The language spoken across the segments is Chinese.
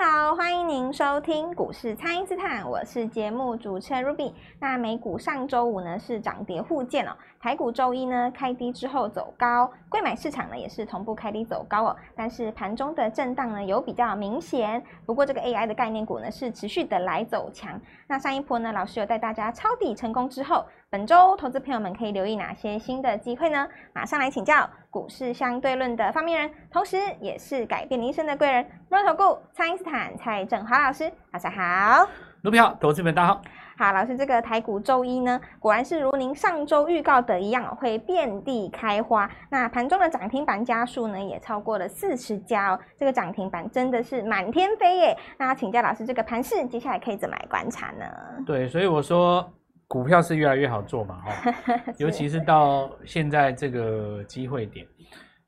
好，欢迎您收听股市蔡因斯坦，我是节目主持人 Ruby。那美股上周五呢是涨跌互见哦，台股周一呢开低之后走高，贵买市场呢也是同步开低走高哦，但是盘中的震荡呢有比较明显。不过这个 AI 的概念股呢是持续的来走强。那上一波呢，老师有带大家抄底成功之后，本周投资朋友们可以留意哪些新的机会呢？马上来请教股市相对论的发明人，同时也是改变你一生的贵人——摩尔投顾蔡因斯坦蔡振华老师，大家好。卢比好，投资们大家好。好，老师，这个台股周一呢，果然是如您上周预告的一样，会遍地开花。那盘中的涨停板家数呢，也超过了四十家哦。这个涨停板真的是满天飞耶。那请教老师，这个盘势接下来可以怎么来观察呢？对，所以我说。股票是越来越好做嘛，哈，尤其是到现在这个机会点，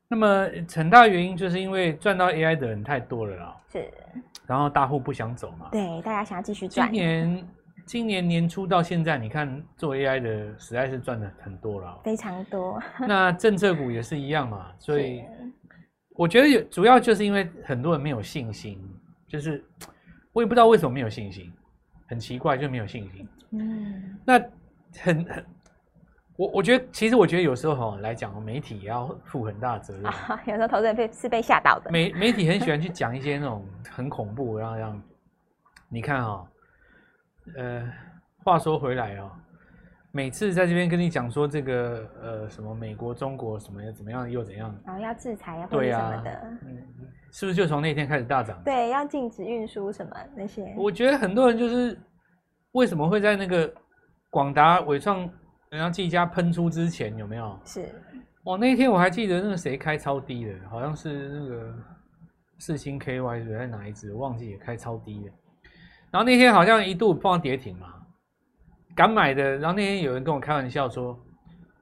那么很大原因就是因为赚到 AI 的人太多了啦，是，然后大户不想走嘛，对，大家想要继续赚。今年今年年初到现在，你看做 AI 的实在是赚的很多了，非常多。那政策股也是一样嘛，所以我觉得有主要就是因为很多人没有信心，就是我也不知道为什么没有信心，很奇怪就没有信心。嗯，那很很，我我觉得其实我觉得有时候哈来讲，媒体也要负很大的责任。啊、有时候投资人被是被吓到的。媒媒体很喜欢去讲一些那种很恐怖，然后让你看哈，呃，话说回来哦，每次在这边跟你讲说这个呃什么美国、中国什么又怎么样又怎样，然后要制裁啊，对啊，什么的，嗯，是不是就从那天开始大涨？对，要禁止运输什么那些。我觉得很多人就是。为什么会在那个广达、伟创、然后技嘉喷出之前有没有？是，哦，那一天我还记得那个谁开超低的，好像是那个四星 KY 是在哪一支？我忘记也开超低的。然后那天好像一度碰到跌停嘛，敢买的。然后那天有人跟我开玩笑说，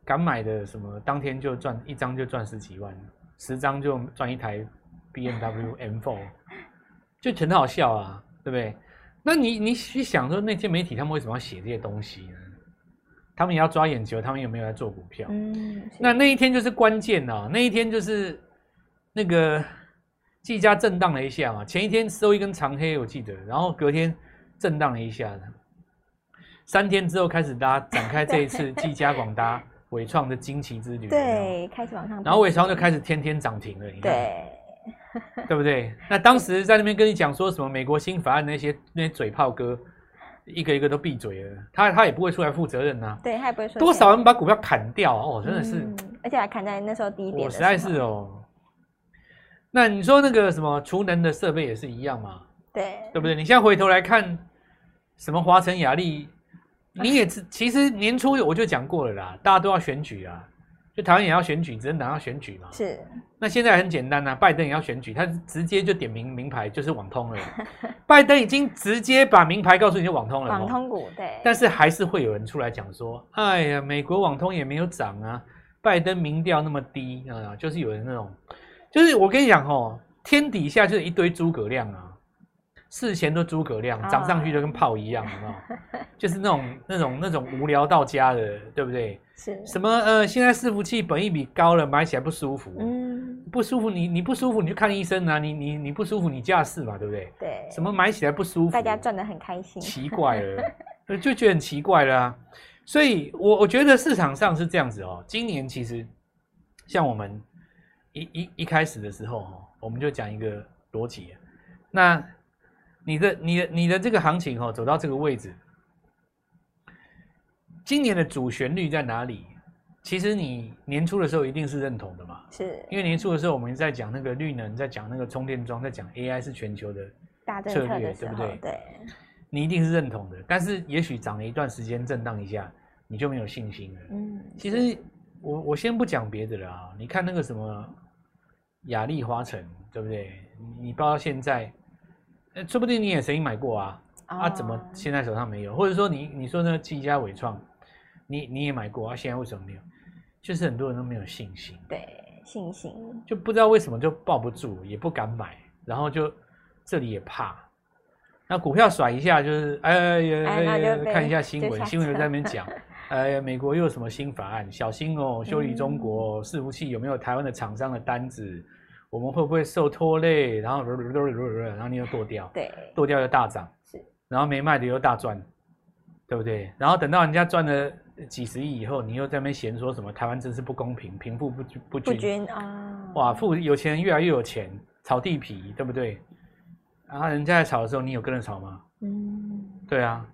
敢买的什么当天就赚一张就赚十几万，十张就赚一台 BMW M4，就很好笑啊，对不对？那你你去想说那些媒体他们为什么要写这些东西呢？他们也要抓眼球，他们有没有在做股票？嗯，那那一天就是关键啊，那一天就是那个技嘉震荡了一下嘛，前一天收一根长黑，我记得，然后隔天震荡了一下，三天之后开始大家展开这一次技嘉广达伟创的惊奇之旅，对，开始往上，然后伟创就开始天天涨停了，你看。对。对不对？那当时在那边跟你讲说什么美国新法案那些那些嘴炮哥，一个一个都闭嘴了。他他也不会出来负责任呐、啊。对，他也不会说。多少人把股票砍掉哦，真的是。嗯、而且还砍在那时候低点。我实在是哦。那你说那个什么储能的设备也是一样嘛？对，对不对？你现在回头来看，什么华晨雅力，你也是其实年初我就讲过了啦，大家都要选举啊。就台湾也要选举，执政党要选举嘛。是。那现在很简单呐、啊，拜登也要选举，他直接就点名名牌，就是网通了。拜登已经直接把名牌告诉你就网通了。网通股对。但是还是会有人出来讲说：“哎呀，美国网通也没有涨啊，拜登民调那么低啊。”就是有人那种，就是我跟你讲哦，天底下就是一堆诸葛亮啊。事前都诸葛亮，涨上去就跟炮一样？就是那种、那种、那种无聊到家的，对不对？是。什么呃，现在伺服器本益比高了，买起来不舒服。嗯。不舒服，你你不舒服，你就看医生啊。你你你不舒服，你驾驶嘛，对不对？对。什么买起来不舒服？大家赚的很开心。奇怪了，就觉得很奇怪了啊。所以我我觉得市场上是这样子哦。今年其实像我们一一一开始的时候哦，我们就讲一个逻辑，那。你的、你的、你的这个行情哦，走到这个位置，今年的主旋律在哪里？其实你年初的时候一定是认同的嘛，是因为年初的时候我们在讲那个绿能，在讲那个充电桩，在讲 AI 是全球的大策略，对不对？对，你一定是认同的。但是也许涨了一段时间，震荡一下，你就没有信心了。嗯，其实我我先不讲别的了啊，你看那个什么亚力华城，对不对？你报到现在。说不定你也曾经买过啊，oh. 啊，怎么现在手上没有？或者说你你说那个技嘉纬创，你你也买过啊，现在为什么没有？就是很多人都没有信心，对，信心就不知道为什么就抱不住，也不敢买，然后就这里也怕，那股票甩一下就是哎呀哎呀，看一下新闻，新闻在那边讲，哎呀，美国又有什么新法案？小心哦，修理中国伺服器有没有台湾的厂商的单子？我们会不会受拖累？然后，然后你又剁掉，对，剁掉又大涨，是，然后没卖的又大赚，对不对？然后等到人家赚了几十亿以后，你又在那边嫌说什么台湾真是不公平，贫富不均不均啊！哇，富有钱人越来越有钱，炒地皮，对不对？然后人家在炒的时候，你有跟着炒吗？嗯，对啊，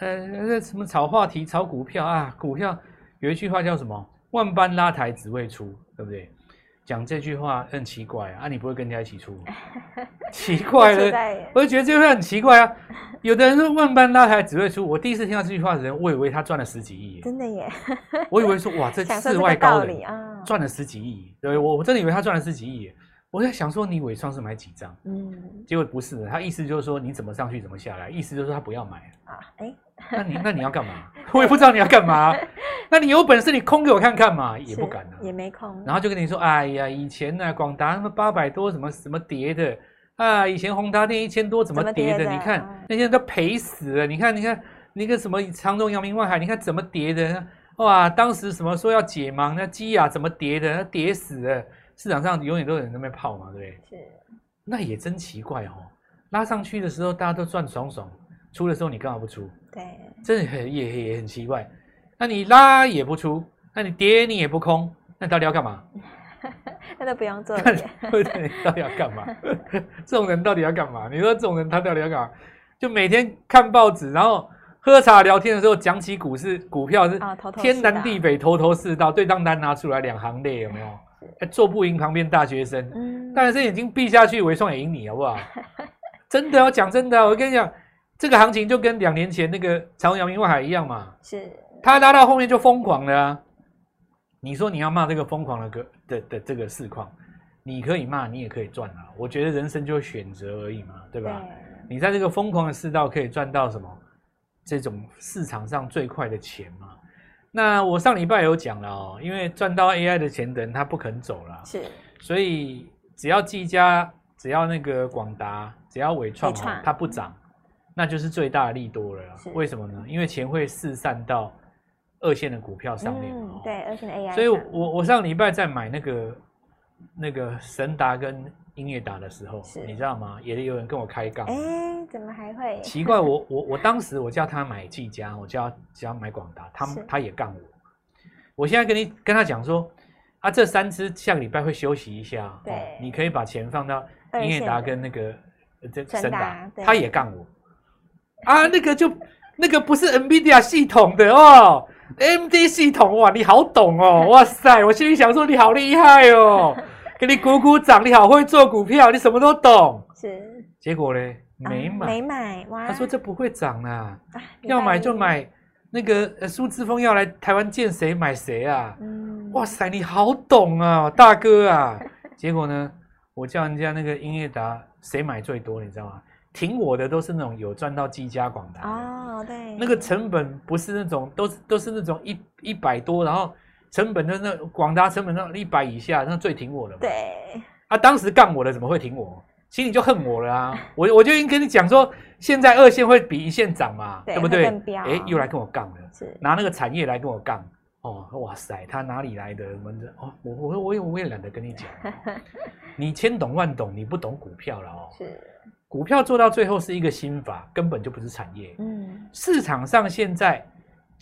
呃，那什么炒话题、炒股票啊？股票有一句话叫什么？万般拉抬只为出，对不对？讲这句话很奇怪啊！你不会跟人家一起出？奇怪了，我就觉得这句话很奇怪啊！有的人说万般拉抬只会出，我第一次听到这句话的人，我以为他赚了十几亿，真的耶！我以为说哇，这 世外高人赚了十几亿，对，我我真的以为他赚了十几亿。我在想说，你纬创是买几张？嗯，结果不是的，他意思就是说你怎么上去怎么下来，意思就是说他不要买啊。哎，那你那你要干嘛？我也不知道你要干嘛。那你有本事你空给我看看嘛，也不敢啊，也没空。然后就跟你说，哎呀，以前呢，广达那么八百多，什么什么跌的啊，以前宏达电一千多怎么跌的？你看那些人都赔死了。你看，你看那个什么长荣、阳明、万海，你看怎么跌的？哇，当时什么说要解盲，那基亚怎么跌的？那跌死了。市场上永远都有人在那边泡嘛，对不对？是，那也真奇怪哦。拉上去的时候大家都赚爽爽，出的时候你干嘛不出？对，真的很也也很奇怪。那你拉也不出，那你跌你也不空，那你到底要干嘛？那都不用做了。对对，到底要干嘛？这种人到底要干嘛？你说这种人他到底要干嘛？就每天看报纸，然后喝茶聊天的时候讲起股市股票是天南地北头头是道，对账单拿出来两行泪有没有？还做不赢旁边大学生，嗯，大学生眼睛闭下去，纬创也赢你，好不好？真的我讲真的，我跟你讲，这个行情就跟两年前那个长荣、阳明、万海一样嘛，是，他拉到后面就疯狂了啊。你说你要骂这个疯狂的个的的这个市况，你可以骂，你也可以赚啊。我觉得人生就是选择而已嘛，对吧？对。你在这个疯狂的世道可以赚到什么？这种市场上最快的钱嘛。那我上礼拜有讲了哦，因为赚到 AI 的钱的人他不肯走了，是，所以只要技嘉，只要那个广达，只要纬创哦，它不涨，那就是最大的利多了。为什么呢？因为钱会四散到二线的股票上面，嗯，对，二线的 AI。所以我我上礼拜在买那个那个神达跟。英业达的时候，你知道吗？也有人跟我开杠。哎，怎么还会？奇怪，我我我当时我叫他买技嘉，我叫他叫他买广达，他他也杠我。我现在跟你跟他讲说，啊，这三只下个礼拜会休息一下，对，你可以把钱放到英业达跟那个这神达，他也杠我。啊，那个就那个不是 NVIDIA 系统的哦，AMD 系统哇，你好懂哦，哇塞，我心里想说你好厉害哦。给你鼓鼓掌，你好会做股票，你什么都懂。是，结果呢？没买，没买。哇！他说这不会涨啊，要买就买。那个苏志峰要来台湾见谁买谁啊？嗯。哇塞，你好懂啊，大哥啊！结果呢？我叫人家那个英业达谁买最多，你知道吗？挺我的都是那种有赚到积家广达。哦，对。那个成本不是那种，都是都是那种一一百多，然后。成本的那广达成本那一百以下，那最挺我的嘛。对，啊，当时杠我的怎么会挺我？心里就恨我了啊！我我就已经跟你讲说，现在二线会比一线涨嘛，对，对不对？哎，又来跟我杠了，是拿那个产业来跟我杠。哦，哇塞，他哪里来的？什么的？哦，我我我也我也懒得跟你讲，你千懂万懂，你不懂股票了哦。是，股票做到最后是一个心法，根本就不是产业。嗯，市场上现在。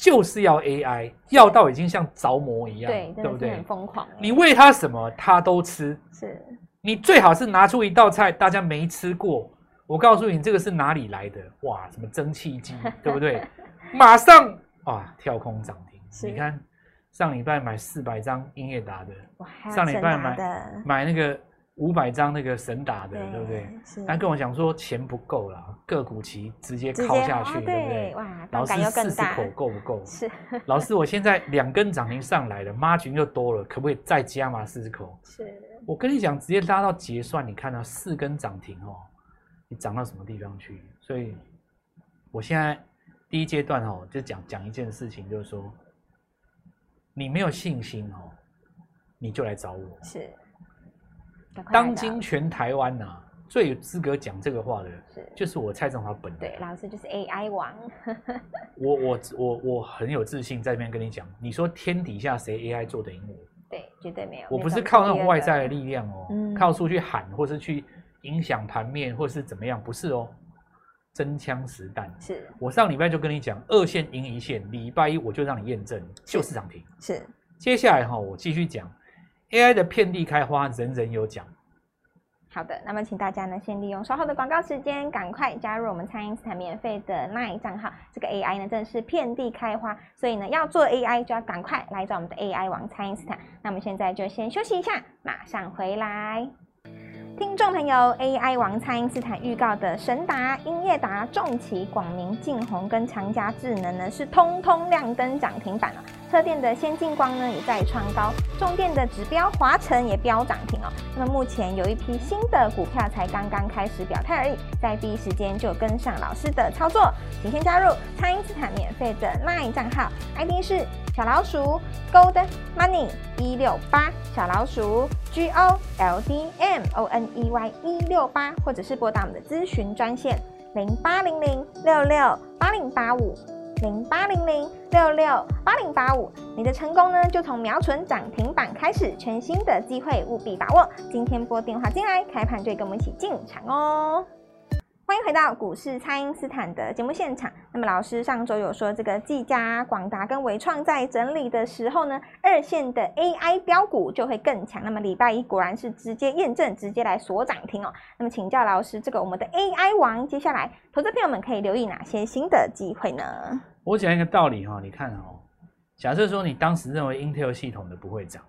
就是要 AI，要到已经像着魔一样，对，对不对？很疯狂。你喂它什么，它都吃。是。你最好是拿出一道菜，大家没吃过，我告诉你，这个是哪里来的？哇，什么蒸汽机，对不对？马上啊，跳空涨停。你看，上礼拜买四百张英业达的，哇，上礼拜买买那个。五百张那个神打的，对，对不对？他跟我讲说钱不够了，个股期直接敲下去，对不对？哇，老师四十口够不够？是。老师，我现在两根涨停上来了，Margin 又多了，可不可以再加码四十口？是。我跟你讲，直接拉到结算，你看到四根涨停哦，你涨到什么地方去？所以，我现在第一阶段哦，就讲讲一件事情，就是说，你没有信心哦，你就来找我。是。当今全台湾呐、啊，最有资格讲这个话的，是就是我蔡正华本人。对，老师就是 AI 王。我我我我很有自信在这边跟你讲，你说天底下谁 AI 做得赢我？对，绝对没有。我不是靠那种外在的力量哦，嗯、靠出去喊或是去影响盘面或是怎么样，不是哦，真枪实弹。是我上礼拜就跟你讲，二线赢一线，礼拜一我就让你验证，就是涨停。是，接下来哈，我继续讲 AI 的遍地开花，人人有奖。好的，那么请大家呢，先利用稍后的广告时间，赶快加入我们蔡因斯坦免费的 LINE 账号。这个 AI 呢，真的是遍地开花，所以呢，要做 AI 就要赶快来找我们的 AI 王蔡因斯坦。那我们现在就先休息一下，马上回来。听众朋友，AI 王蔡因斯坦预告的神达、英业达、重骑、广明、晋宏跟长家智能呢，是通通亮灯涨停板了。车电的先进光呢，也在创高，重电的指标华晨也飙涨停哦。那么目前有一批新的股票才刚刚开始表态而已，在第一时间就跟上老师的操作，请先加入蔡因斯坦免费的 LINE 账号，ID 是。小老鼠 Gold Money 一六八，小老鼠 G O L D M O N E Y 一六八，或者是拨打我们的咨询专线零八零零六六八零八五零八零零六六八零八五。你的成功呢，就从瞄准涨停板开始，全新的机会务必把握。今天拨电话进来，开盘就跟我们一起进场哦。欢迎回到股市，蔡因斯坦的节目现场。那么老师上周有说，这个技嘉、广达跟纬创在整理的时候呢，二线的 AI 标股就会更强。那么礼拜一果然是直接验证，直接来锁涨停哦。那么请教老师，这个我们的 AI 王，接下来投资朋友们可以留意哪些新的机会呢？我讲一个道理哈，你看哦，假设说你当时认为 Intel 系统的不会涨，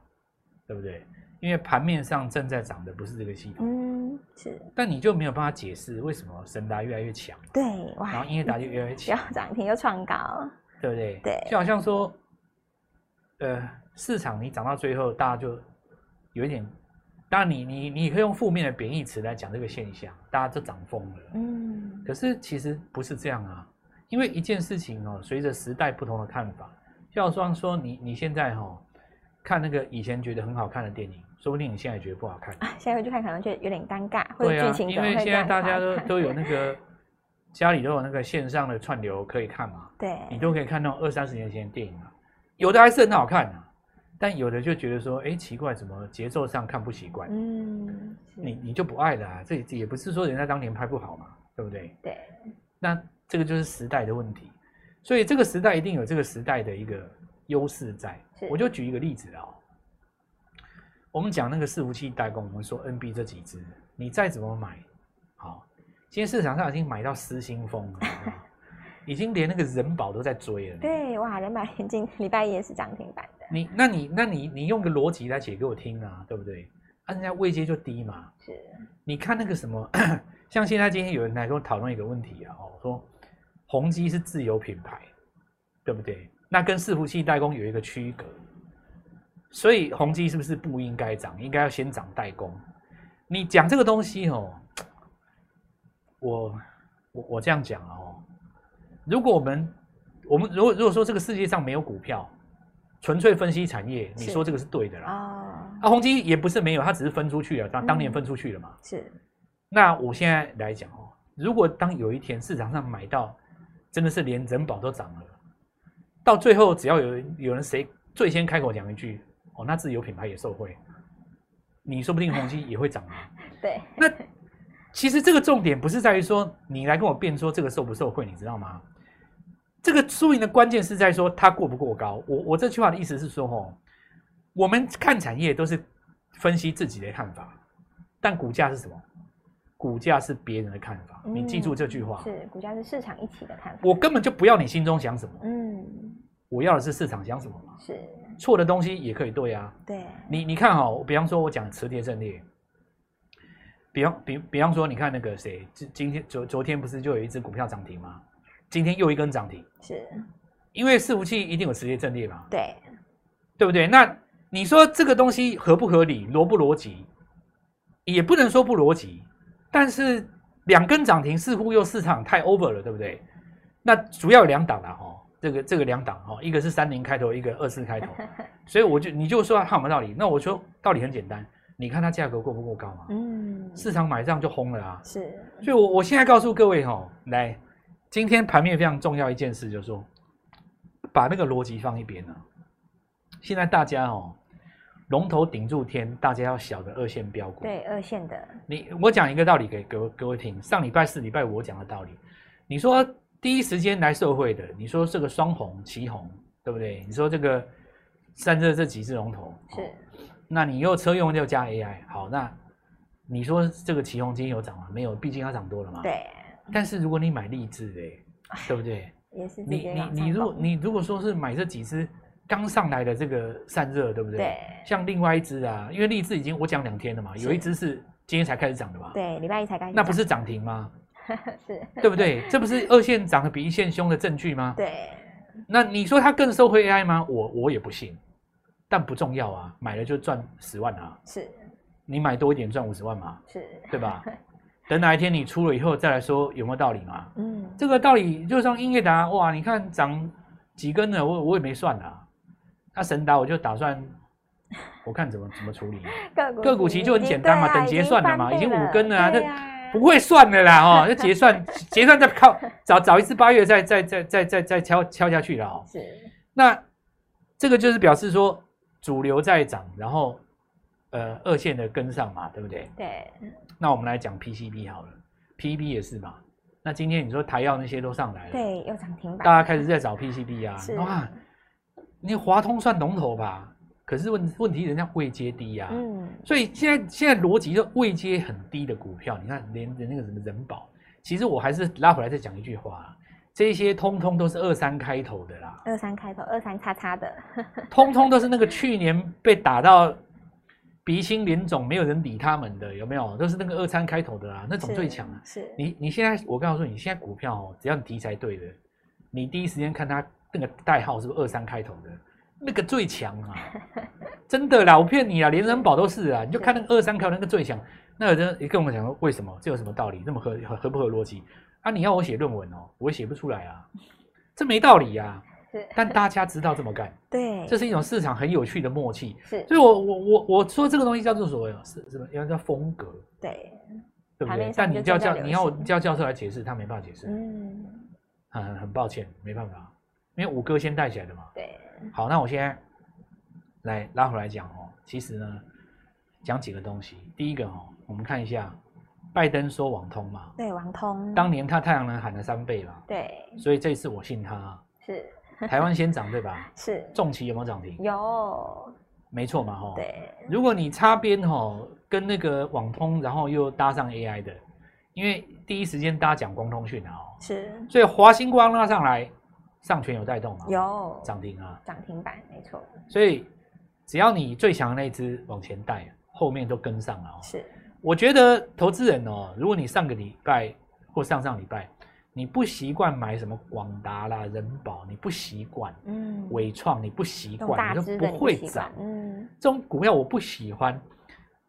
对不对？因为盘面上正在涨的不是这个系统，嗯，是，但你就没有办法解释为什么神达越来越强，对，然后英业达就越来越强，涨停又创高，对不对？对，就好像说，呃，市场你涨到最后，大家就有一点，当然你你你可以用负面的贬义词来讲这个现象，大家都涨疯了，嗯，可是其实不是这样啊，因为一件事情哦，随着时代不同的看法，就好像说你你现在哈、哦、看那个以前觉得很好看的电影。说不定你现在觉得不好看，啊，现在回去看可能就有点尴尬，或者剧情因为现在大家都都有那个 家里都有那个线上的串流可以看嘛，对，你都可以看到二三十年前的电影嘛，有的还是很好看啊，但有的就觉得说，哎，奇怪，怎么节奏上看不习惯？嗯，你你就不爱了啊？这也不是说人家当年拍不好嘛，对不对？对，那这个就是时代的问题，所以这个时代一定有这个时代的一个优势在。我就举一个例子啊。我们讲那个伺服器代工，我们说 NB 这几只，你再怎么买，好，今天市场上已经买到失心疯了，已经连那个人保都在追了。对，哇，人保已经礼拜一也是涨停板的。你，那你，那你，你用个逻辑来解给我听啊，对不对？啊，人家位阶就低嘛。是。你看那个什么，像现在今天有人来跟我讨论一个问题啊，哦，说宏基是自有品牌，对不对？那跟伺服器代工有一个区隔。所以宏基是不是不应该涨？应该要先涨代工。你讲这个东西哦，我我我这样讲哦，如果我们我们如果如果说这个世界上没有股票，纯粹分析产业，你说这个是对的啦。啊，啊，宏基也不是没有，它只是分出去了，当当年分出去了嘛。是。那我现在来讲哦，如果当有一天市场上买到真的是连人保都涨了，到最后只要有有人谁最先开口讲一句。哦，那自有品牌也受惠，你说不定宏基也会涨啊。对，那其实这个重点不是在于说你来跟我辩说这个受不受惠，你知道吗？这个输赢的关键是在说它过不过高。我我这句话的意思是说，哦，我们看产业都是分析自己的看法，但股价是什么？股价是别人的看法。你记住这句话，是股价是市场一起的看法。我根本就不要你心中想什么，嗯，我要的是市场想什么嘛。是。错的东西也可以对啊，对，你你看哈，比方说我讲磁碟阵列，比方比比方说你看那个谁，今今天昨昨天不是就有一只股票涨停吗？今天又一根涨停，是，因为伺服器一定有磁碟阵列嘛，对，对不对？那你说这个东西合不合理，逻不逻辑？也不能说不逻辑，但是两根涨停似乎又市场太 over 了，对不对？那主要有两档了哈。这个这个两档哈，一个是三零开头，一个二四开头，所以我就你就说它有没有道理？那我说道理很简单，你看它价格够不够高嘛？嗯，市场买这样就轰了啊。是，所以我我现在告诉各位哈、哦，来，今天盘面非常重要一件事就是说，把那个逻辑放一边了。现在大家哦，龙头顶住天，大家要小的二线标股。对，二线的。你我讲一个道理给各位各位听。上礼拜四、礼拜五我讲的道理，你说第一时间来受惠的，你说这个双红、奇红，对不对？你说这个三热这几只龙头是，那你又车用又加 AI，好，那你说这个奇红今天有涨吗？没有，毕竟它涨多了嘛。对。但是如果你买励志的，对不对？也是你你你如果你如果说是买这几只。刚上来的这个散热，对不对？对。像另外一只啊，因为力智已经我讲两天了嘛，有一只是今天才开始涨的嘛。对，礼拜一才开始。那不是涨停吗？是。对不对？这不是二线涨得比一线凶的证据吗？对。那你说它更受惠 AI 吗？我我也不信，但不重要啊，买了就赚十万啊。是。你买多一点赚五十万嘛？是。对吧？等哪一天你出了以后再来说有没有道理嘛？嗯。这个道理就像英业达哇，你看涨几根了，我我也没算啊。那神达我就打算，我看怎么怎么处理。个股个股其实就很简单嘛，等结算了嘛，已经五根了啊，这不会算的啦哦，就结算结算再靠找找一次八月再再再再再再敲敲下去了哦。是。那这个就是表示说主流在涨，然后呃二线的跟上嘛，对不对？对。那我们来讲 PCB 好了，PCB 也是嘛。那今天你说台药那些都上来了，对，又涨停板，大家开始在找 PCB 啊，哇。你华通算龙头吧，可是问问题人家位阶低呀、啊，嗯，所以现在现在逻辑就位阶很低的股票，你看连连那个什么人保，其实我还是拉回来再讲一句话，这些通通都是二三开头的啦，二三开头二三叉叉的，通通都是那个去年被打到鼻青脸肿，没有人理他们的，有没有？都是那个二三开头的啦，那种最强啊。是，你你现在我告诉你，现在股票哦，只要你题材对的，你第一时间看它。那个代号是不是二三开头的？那个最强啊！真的啦，我骗你啊，连人保都是啊！你就看那个二三开头那个最强，那个人也跟我们讲说为什么？这有什么道理？那么合合合不合逻辑啊？你要我写论文哦，我也写不出来啊！这没道理啊！但大家知道这么干，对，这是一种市场很有趣的默契。是，所以我我我我说这个东西叫做所谓是什么？要叫风格，对，对不对？但你叫叫你要叫教授来解释，他没办法解释。嗯，很很抱歉，没办法。因为五哥先带起来的嘛。对。好，那我现在来拉回来讲哦。其实呢，讲几个东西。第一个哦，我们看一下，拜登说网通嘛。对，网通。当年他太阳能喊了三倍嘛。对。所以这次我信他。是。台湾先涨对吧？是。重旗有没有涨停？有。没错嘛吼。对。如果你擦边吼，跟那个网通，然后又搭上 AI 的，因为第一时间大家讲光通讯啊。是。所以华星光拉上来。上权有带动吗？有涨停啊，涨停板没错。所以只要你最强的那只往前带，后面都跟上了哦。是，我觉得投资人哦，如果你上个礼拜或上上礼拜你不习惯买什么广达啦、人保，你不习惯，嗯，伟创你不习惯，你就不会涨，嗯，这种股票我不喜欢。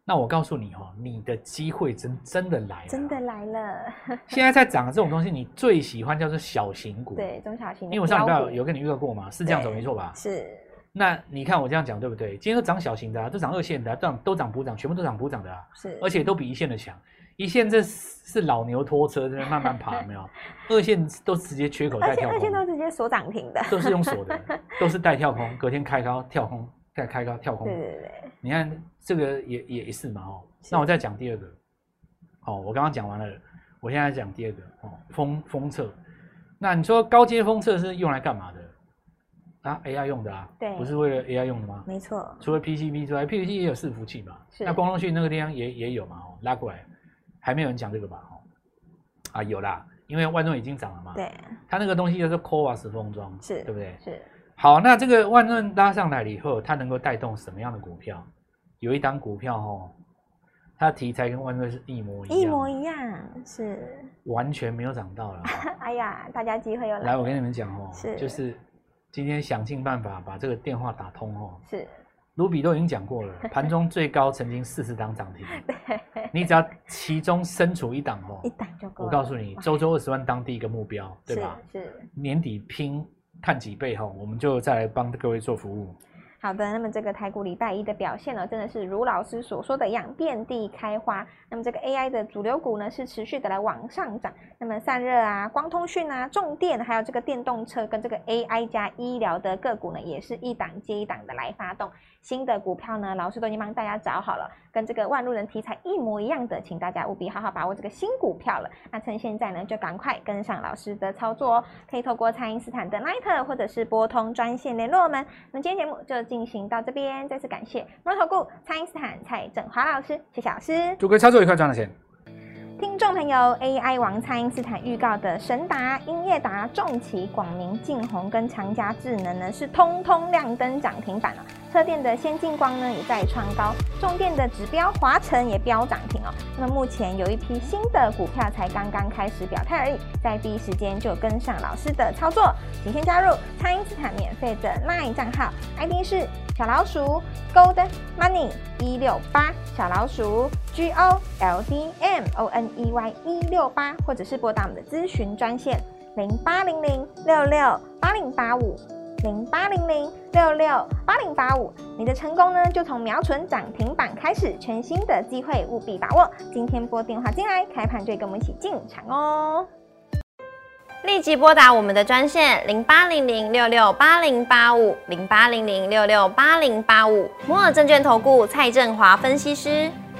那我告诉你哦，你的机会真真的来了，真的来了。现在在涨的这种东西，你最喜欢叫做小型股，对，中小型。因为我上礼拜有跟你预告过嘛，是这样走没错吧？是。那你看我这样讲对不对？今天都涨小型的啊，都涨二线的啊，都涨都涨补涨，全部都涨补涨的啊。是。而且都比一线的强，一线这是老牛拖车在那慢慢爬，有没有？二线都直接缺口带跳空，二线都直接锁涨停的，都是用锁的，都是带跳空，隔天开高跳空，再开高跳空。对对对。你看这个也也是嘛哦。那我再讲第二个，哦，我刚刚讲完了，我现在讲第二个哦，封封测。那你说高阶封测是用来干嘛的？啊，AI 用的啊，对，不是为了 AI 用的吗？没错。除了 PCB 之外，PCB 也有伺服器嘛。是。那光通讯那个地方也也有嘛？哦，拉过来，还没有人讲这个吧？哦，啊，有啦，因为万众已经涨了嘛。对。它那个东西就是 CoWoS 封装，是对不对？是。好，那这个万润拉上来了以后，它能够带动什么样的股票？有一档股票哦。它题材跟万润是一模一样，一模一样，是完全没有涨到了。哎呀，大家机会又来了。来，我跟你们讲哦，是就是今天想尽办法把这个电话打通哦。是，卢比都已经讲过了，盘中最高曾经四十档涨停。对，你只要其中身处一档哦，一档就够。我告诉你，周周二十万当第一个目标，对吧？是。年底拼看几倍哈，我们就再来帮各位做服务。好的，那么这个台股礼拜一的表现呢，真的是如老师所说的一样，遍地开花。那么这个 AI 的主流股呢，是持续的来往上涨。那么散热啊、光通讯啊、重电，还有这个电动车跟这个 AI 加医疗的个股呢，也是一档接一档的来发动。新的股票呢，老师都已经帮大家找好了，跟这个万路人题材一模一样的，请大家务必好好把握这个新股票了。那趁现在呢，就赶快跟上老师的操作哦，可以透过蔡因斯坦的 Line 或者是拨通专线联络我们。那么今天节目就进行到这边，再次感谢摩投顾蔡因斯坦蔡振华老师，谢谢老师。祝各位操作愉快，赚到钱。听众朋友，AI 王蔡因斯坦预告的神达、英业达、重骑、广明、晋宏跟长佳智能呢，是通通亮灯涨停板了。车电的先进光呢也在创高，重电的指标华城也飙涨停哦。那么目前有一批新的股票才刚刚开始表态而已，在第一时间就跟上老师的操作，请先加入蔡因斯坦免费的 LINE 账号，ID 是。小老鼠 Gold Money 一六八，小老鼠 G O L D M O N E Y 一六八，或者是拨打我们的咨询专线零八零零六六八零八五零八零零六六八零八五。你的成功呢，就从瞄准涨停板开始，全新的机会务必把握。今天拨电话进来，开盘就跟我们一起进场哦。立即拨打我们的专线零八零零六六八零八五零八零零六六八零八五摩尔证券投顾蔡振华分析师。